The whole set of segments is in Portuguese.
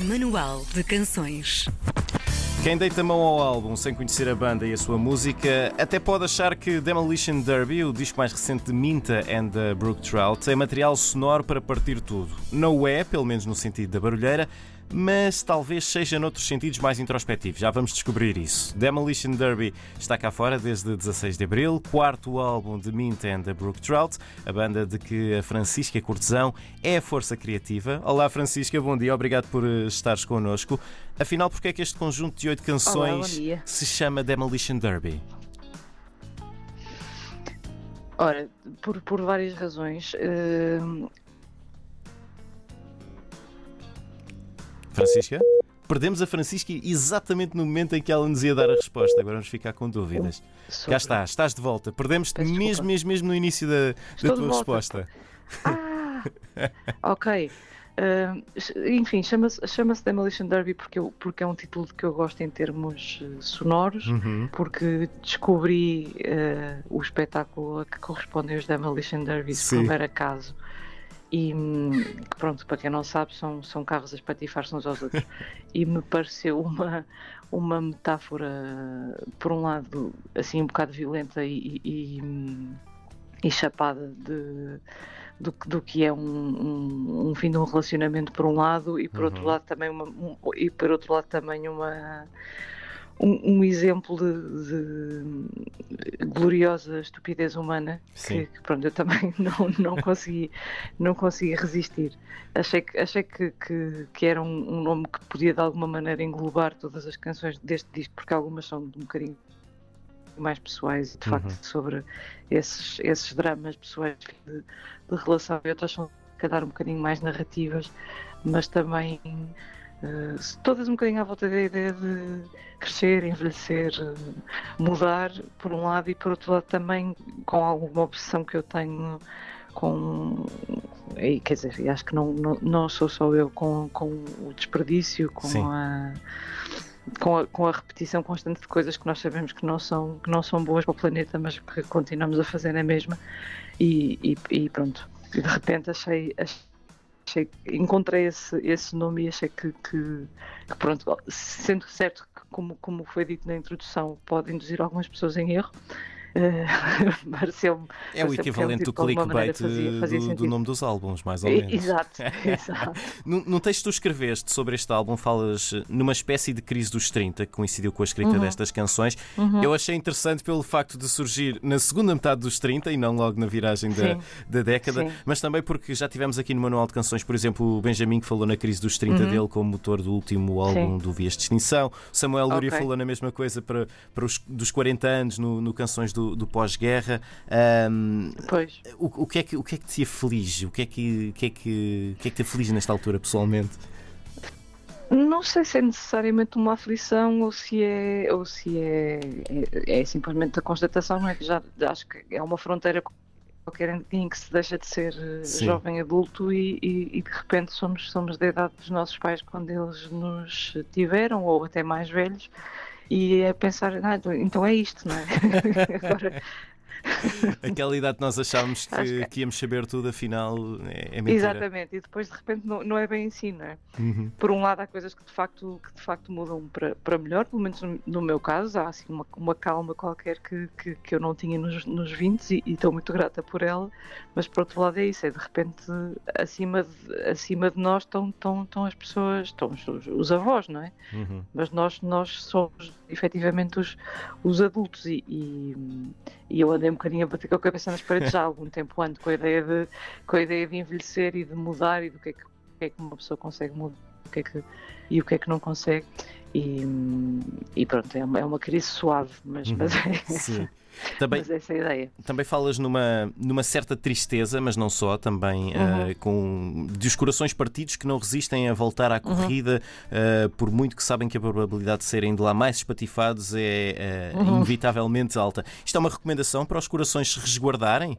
Manual de Canções. Quem deita mão ao álbum sem conhecer a banda e a sua música até pode achar que Demolition Derby, o disco mais recente de Minta and the Brook Trout, é material sonoro para partir tudo. Não é, pelo menos no sentido da barulheira, mas talvez seja noutros sentidos mais introspectivos. Já vamos descobrir isso. Demolition Derby está cá fora desde 16 de abril, quarto álbum de Mint and the Brook Trout, a banda de que a Francisca Cortesão é a força criativa. Olá Francisca, bom dia, obrigado por eh, estares connosco. Afinal, porquê é que este conjunto de oito canções Olá, se chama Demolition Derby? Ora, por, por várias razões. Uh, Francisca? Perdemos a Francisca exatamente no momento em que ela nos ia dar a resposta. Agora vamos ficar com dúvidas. sobre- Cá está, estás de volta. Perdemos-te mesmo, mesmo, mesmo no início da, da tua resposta. Ah! ok. Uh, enfim, chama-se chama Demolition Derby porque, eu, porque é um título que eu gosto em termos eh, sonoros, Uhum. porque descobri eh, o espetáculo a que correspondem os Demolition Derbies Sim. por mero acaso. E pronto, para quem não sabe, são, são carros a espatifar-se uns aos outros. e me pareceu uma, uma metáfora, por um lado, assim um bocado violenta e, e, e chapada de, do, que- do que é um, um, um fim de um relacionamento por um lado e por outro Uhum. lado também uma, um- e por outro lado também uma um, um exemplo de, de gloriosa estupidez humana que, que, pronto eu também não, não consegui não consegui resistir. Achei que achei que, que, que era um, um nome que podia de alguma maneira englobar todas as canções deste disco porque algumas são um bocadinho mais pessoais e de Uhum. facto sobre esses, esses dramas pessoais de, de relação. E outras são calhar um bocadinho mais narrativas mas também se todas um bocadinho à volta da ideia de crescer, envelhecer, eh, mudar por um lado e por outro lado também com alguma obsessão que eu tenho com e, quer dizer, acho que não, não, não sou só eu com, com o desperdício, com Sim. a com a, com a repetição constante de coisas que nós sabemos que não são, que não são boas para o planeta, mas que continuamos a fazer na mesma. E, e, e pronto, e de repente achei, achei encontrei esse, esse nome e achei que, que, que pronto, sendo certo que, como, como foi dito na introdução, pode induzir algumas pessoas em erro. Eh, Pareceu-me É o equivalente do tipo, clickbait fazia- fazia do, do nome dos álbuns, mais ou menos. Exato, exato. Num texto que tu escreveste sobre este álbum, falas numa espécie de crise dos 30, que coincidiu com a escrita Uhum. destas canções. Eu achei interessante pelo facto de surgir na segunda metade dos 30 e não logo na viragem da, da década, Sim. mas também porque já tivemos aqui no Manual de Canções, por exemplo, o Benjamin que falou na crise dos 30 dele como motor do último álbum Uhum. Sim. do Vias de Extinção. Samuel Luria Ok. falou na mesma coisa para, para os dos 40 anos no, no Canções do, do Pós-Guerra. Ahm, Pois. o, o que é que, o que é que te aflige? O que é que, o que, é que, o que é que te aflige nesta altura, pessoalmente? Não sei se é necessariamente uma aflição ou se é, ou se é, é, é simplesmente a constatação, não é? Que já já acho que é uma fronteira qualquer em que se deixa de ser eh, Sim. jovem adulto e, e- e de repente somos, somos da idade dos nossos pais quando eles nos tiveram ou até mais velhos e é pensar, ah, então- é isto, não é? Agora, Aquela idade que nós achávamos que, que- que íamos saber tudo, afinal é, é mentira. exatamente, e depois de repente não, não é bem assim, não é? Uhum. por um lado há coisas que de facto, que de facto mudam para, para melhor, pelo menos no, no meu caso, há assim uma, uma calma qualquer que, que, que eu não tinha nos, nos 20 e, e estou muito grata por ela, mas por outro lado é isso, é de repente acima de, acima de nós estão, estão, estão as pessoas, estão os, os avós, não é? Uhum. Mas nós, nós somos efetivamente os, os adultos e, e, e eu andei um bocadinho a bater com a cabeça nas paredes já há algum tempo ando com a ideia de, com a ideia de envelhecer e de mudar e do que é que, o que, é que uma pessoa consegue mudar o que é que, e o que é que não consegue. E, e pronto, é uma, é uma crise suave, mas, Uhum. mas, é, Sim. Também, mas essa é a ideia. também falas numa, numa certa tristeza, mas não só, também Uhum. ah, com de os corações partidos que não resistem a voltar Uhum. à corrida, ah, por muito que sabem que a probabilidade de serem de lá mais espatifados é ah, Uhum. inevitavelmente alta. Isto é uma recomendação para os corações se resguardarem?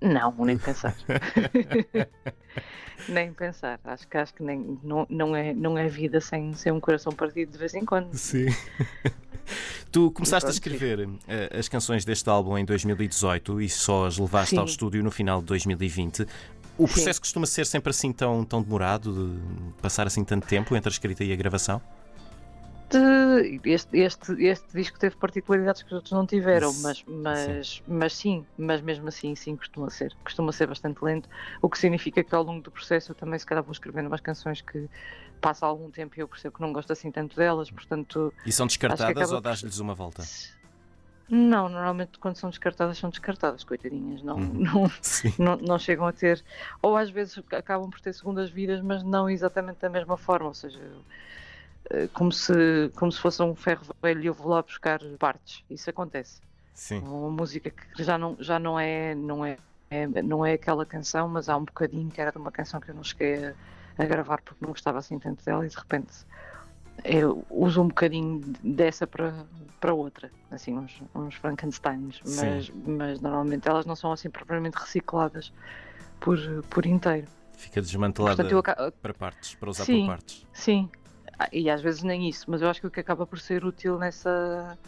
Não, nem pensar. nem pensar. Acho que acho que nem, não, não, é, não é vida sem, sem um coração partido de vez em quando. Sim. Tu começaste a escrever eh, as canções deste álbum em 2018 e só as levaste Sim. ao estúdio no final de 2020. O processo costuma ser sempre assim tão, tão demorado de passar assim tanto tempo entre a escrita e a gravação? Este, este, este disco teve particularidades que os outros não tiveram, mas, mas, sim. mas sim, mas mesmo assim sim costuma ser. Costuma ser bastante lento, o que significa que ao longo do processo eu também se calhar vou escrevendo umas canções que passa algum tempo e eu percebo que não gosto assim tanto delas, portanto. E são descartadas ou dás-lhes uma volta? Não, normalmente quando são descartadas são descartadas, coitadinhas, não, uhum. não, não, não, chegam a ter, ou às vezes acabam por ter segundas vidas, mas não exatamente da mesma forma, ou seja, como se, como se fosse um ferro velho e eu vou lá buscar partes. Isso acontece. Sim. Uma música que já não, já não é, não é, é, não é aquela canção, mas há um bocadinho que era de uma canção que eu não cheguei a, a gravar porque não gostava assim tanto dela e de repente eu uso um bocadinho dessa para, para outra, assim, uns, uns Frankensteins, mas, mas normalmente elas não são assim propriamente recicladas por, por inteiro. Fica desmantelada Portanto, eu... para partes, para usar sim, por partes. Sim, e às vezes nem isso, mas eu acho que o que acaba por ser útil nessa.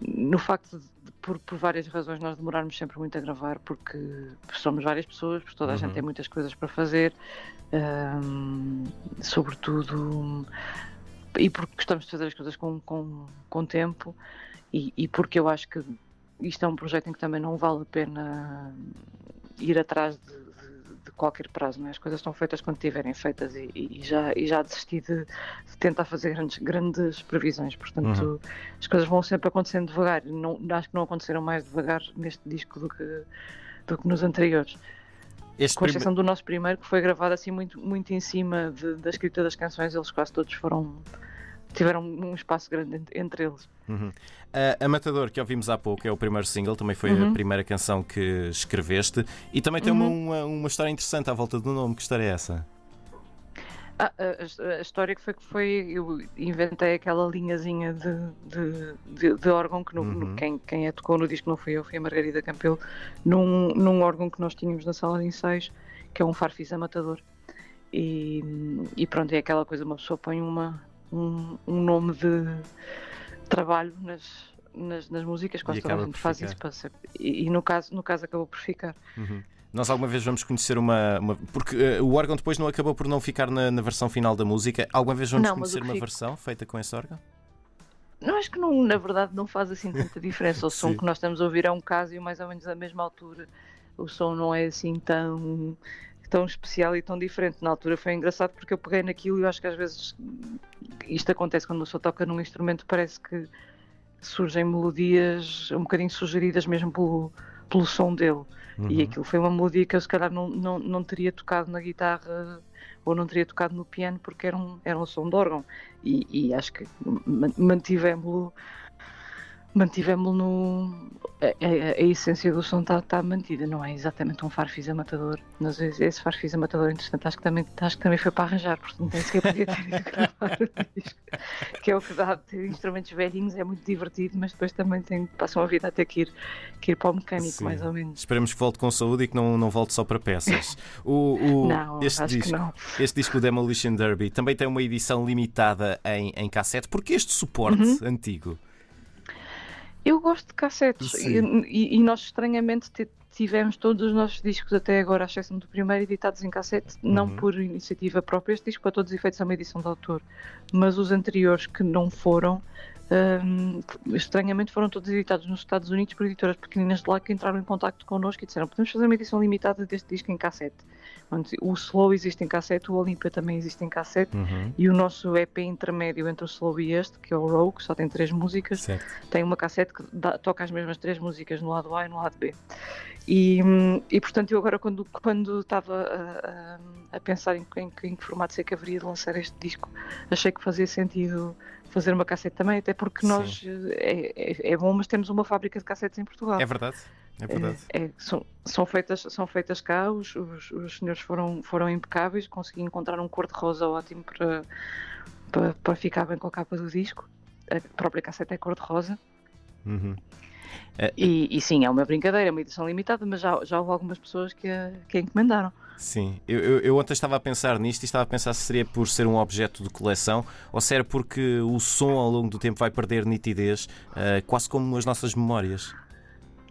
No facto de, por, por várias razões, nós demorarmos sempre muito a gravar, porque somos várias pessoas, porque toda a uhum. gente tem muitas coisas para fazer, um, sobretudo. E porque gostamos de fazer as coisas com, com, com tempo, e, e porque eu acho que isto é um projeto em que também não vale a pena ir atrás de de qualquer prazo, é? as coisas estão feitas quando estiverem feitas e, e, já, e já desisti de, de, tentar fazer grandes, grandes previsões, portanto uhum. as coisas vão sempre acontecendo devagar, não, acho que não aconteceram mais devagar neste disco do que, do que nos anteriores. Este com exceção do nosso primeiro, que foi gravado assim muito, muito em cima de, da escrita das canções, eles quase todos foram tiveram um espaço grande entre eles. Uhum. Uh, a Matador, que ouvimos há pouco, é o primeiro single, também foi uhum. a primeira canção que escreveste e também tem uhum. uma, uma, história interessante à volta do nome. Que história é essa? Ah, a, a, história que foi que foi, eu inventei aquela linhazinha de, de, de, de órgão que no, no, uhum. quem, quem a tocou no disco não fui eu, foi a Margarida Campelo, num, num órgão que nós tínhamos na sala de ensaios, que é um Farfisa Matador. E, e pronto, é aquela coisa, uma pessoa põe uma, um, um nome de trabalho nas, nas, nas músicas, quase toda a gente faz isso. Passa. E, e, no, caso, no caso acabou por ficar. Uhum. Nós alguma vez vamos conhecer uma. uma porque uh, o órgão depois não acabou por não ficar na, na versão final da música. Alguma vez vamos não, conhecer uma versão feita com esse órgão? Não, acho que não, na verdade não faz assim tanta diferença. O som que nós estamos a ouvir é um caso e mais ou menos à mesma altura. O som não é assim tão tão especial e tão diferente. Na altura foi engraçado porque eu peguei naquilo e eu acho que às vezes isto acontece quando uma pessoa toca num instrumento, parece que surgem melodias um bocadinho sugeridas mesmo pelo, pelo som dele. Uhum. E aquilo foi uma melodia que eu se calhar não, não, não teria tocado na guitarra ou não teria tocado no piano porque era um, era um som de órgão. E, e acho que mantivemos-lo mantivemos no. A, a, a, essência do som está tá mantida, não é exatamente um farfisa matador, mas esse farfisa matador, interessante, acho que também, acho que também foi para arranjar, portanto nem sequer podia ter ido gravar o disco, que é o que dá ter instrumentos velhinhos, é muito divertido, mas depois também tem, passam a vida a ter que ir, que ir para o mecânico, Sim. mais ou menos. Esperemos que volte com saúde e que não, não volte só para peças. O, o, não, este acho disco, que não. Este disco Demolition Derby também tem uma edição limitada em, em cassete, porque este suporte uhum. antigo? Eu gosto de cassetes e, e, nós estranhamente tivemos todos os nossos discos até agora, à exceção do primeiro, editados em cassete, uhum. não por iniciativa própria. Este disco, para todos os efeitos, é uma edição de autor, mas os anteriores que não foram, um, estranhamente foram todos editados nos Estados Unidos por editoras pequeninas de lá que entraram em contato connosco e disseram podemos fazer uma edição limitada deste disco em cassete. O Slow existe em cassete, o Olympia também existe em cassete uhum. e o nosso EP intermédio entre o Slow e este, que é o Rogue, que só tem três músicas, certo. tem uma cassete que dá, toca as mesmas três músicas no lado A e no lado B. E, e portanto, eu agora, quando, quando estava a, a, a pensar em, em, em, que formato é que haveria de lançar este disco, achei que fazia sentido fazer uma cassete também, até porque nós é, é, é, bom, mas temos uma fábrica de cassetes em Portugal. É verdade. É verdade. É, é, são, são, feitas, são feitas cá, os, os, os, senhores foram, foram impecáveis, consegui encontrar um cor-de-rosa ótimo para, para, para ficar bem com a capa do disco. A própria cassete é cor-de-rosa. Uhum. É... E, e, sim, é uma brincadeira, é uma edição limitada, mas já, já houve algumas pessoas que que a encomendaram. Sim, eu, eu, eu, ontem estava a pensar nisto e estava a pensar se seria por ser um objeto de coleção ou se era porque o som ao longo do tempo vai perder nitidez, uh, quase como as nossas memórias.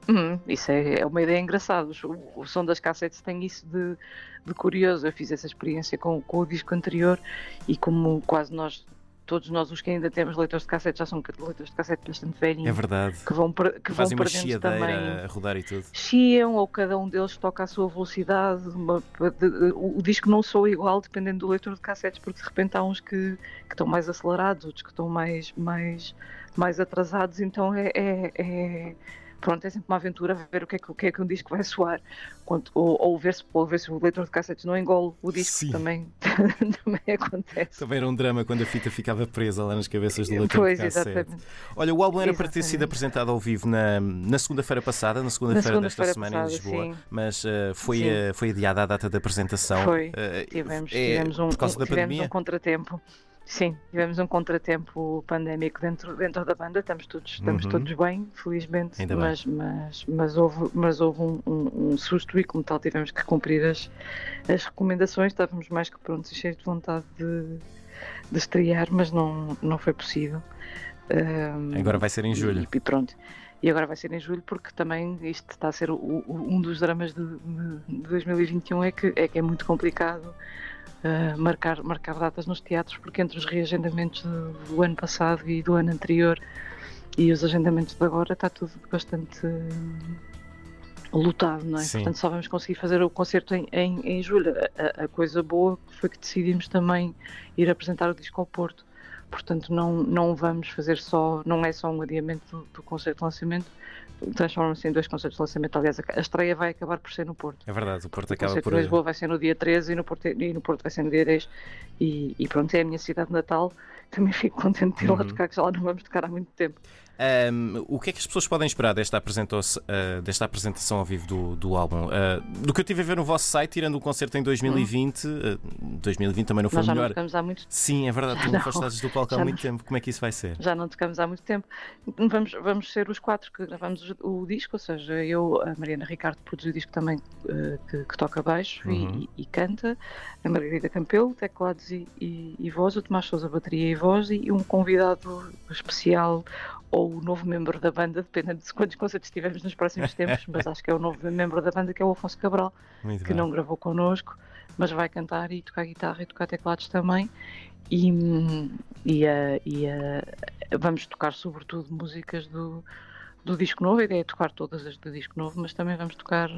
Uhum, isso é, é, uma ideia engraçada. O, o, som das cassetes tem isso de, de curioso. Eu fiz essa experiência com, com, o disco anterior e como quase nós, todos nós os que ainda temos leitores de cassete, já são leitores de cassete bastante velhinhos. É verdade. Que vão, que Fazem vão perdendo também. a rodar e tudo. Chiam ou cada um deles toca a sua velocidade. Uma, de, de, o, o, disco não soa igual dependendo do leitor de cassetes, porque de repente há uns que, que estão mais acelerados, outros que estão mais, mais, mais atrasados. Então é, é, é pronto, é sempre uma aventura ver o que é que, o que, é que um disco vai soar. Quando, ou, ou, ver se, ou ver se o leitor de cassetes não engole o disco, Sim. também, também acontece. Também era um drama quando a fita ficava presa lá nas cabeças do leitor pois, de cassete. Exatamente. Olha, o álbum era para ter sido apresentado ao vivo na, na segunda-feira passada, na segunda-feira segunda desta semana passada, em Lisboa, sim. mas uh, foi, uh, foi adiada a data da apresentação. Foi, uh, tivemos, é, tivemos, um, por causa um, da pandemia? um contratempo. Sim, tivemos um contratempo pandémico dentro, dentro da banda, estamos todos, estamos uhum. todos bem, felizmente, mas, bem. mas, mas houve, mas houve um, um, um, susto e como tal tivemos que cumprir as, as recomendações, estávamos mais que prontos e cheios de vontade de, de estrear, mas não, não foi possível. Um, agora vai ser em julho. E, e, pronto. E agora vai ser em julho porque também isto está a ser o, o, um dos dramas de, de, de 2021 é que, é que é muito complicado uh, marcar, marcar datas nos teatros, porque entre os reagendamentos do, do, ano passado e do ano anterior e os agendamentos de agora está tudo bastante uh, lotado, não é? Sim. Portanto, só vamos conseguir fazer o concerto em, em, em julho. A, a, coisa boa foi que decidimos também ir apresentar o disco ao Porto. Portanto, não, não vamos fazer só, não é só um adiamento do, do concerto de lançamento, transformam-se em dois concertos de lançamento. Aliás, a estreia vai acabar por ser no Porto. É verdade, o Porto acaba o por. O Lisboa vai ser no dia 13 e no Porto, e no Porto vai ser no dia 10. E, e pronto, é a minha cidade natal. Também fico contente de ir lá uhum. tocar, que já lá não vamos tocar há muito tempo. Um, o que é que as pessoas podem esperar desta, uh, desta apresentação ao vivo do, do álbum? Uh, do que eu tive a ver no vosso site, tirando o concerto em 2020, uh, 2020 também não foi Nós já melhor. Não tocamos há muito Sim, é verdade, tu não afastaste do palco há muito tempo. Como é que isso vai ser? Já não tocamos há muito tempo. Vamos, vamos ser os quatro que gravamos o, o disco, ou seja, eu, a Mariana Ricardo produz o disco também, que, que, toca baixo uhum. e, e, canta, a Margarida Campelo, teclados e, e, e voz, o Tomás Sousa, bateria e voz, e um convidado especial ou o novo membro da banda, dependendo de quantos concertos tivermos nos próximos tempos, mas acho que é o novo membro da banda que é o Afonso Cabral, Muito que bem. não gravou connosco, mas vai cantar e tocar guitarra e tocar teclados também. E, e, e vamos tocar sobretudo músicas do, do disco novo, a ideia é tocar todas as do disco novo, mas também vamos tocar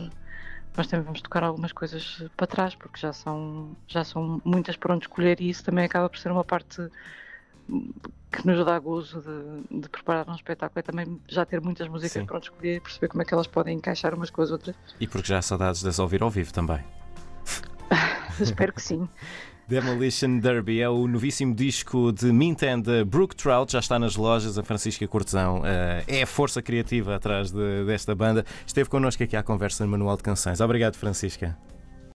mas também vamos tocar algumas coisas para trás, porque já são, já são muitas para onde escolher e isso também acaba por ser uma parte que nos dá gozo de, de, preparar um espetáculo é também já ter muitas músicas Sim. para escolher e perceber como é que elas podem encaixar umas com as outras. E porque já há saudades de as ouvir ao vivo também. Espero que sim. Demolition Derby é o novíssimo disco de Mint and Brook Trout, já está nas lojas. A Francisca Cortesão uh, é a força criativa atrás de, desta banda. Esteve connosco aqui à conversa no Manual de Canções. Obrigado, Francisca.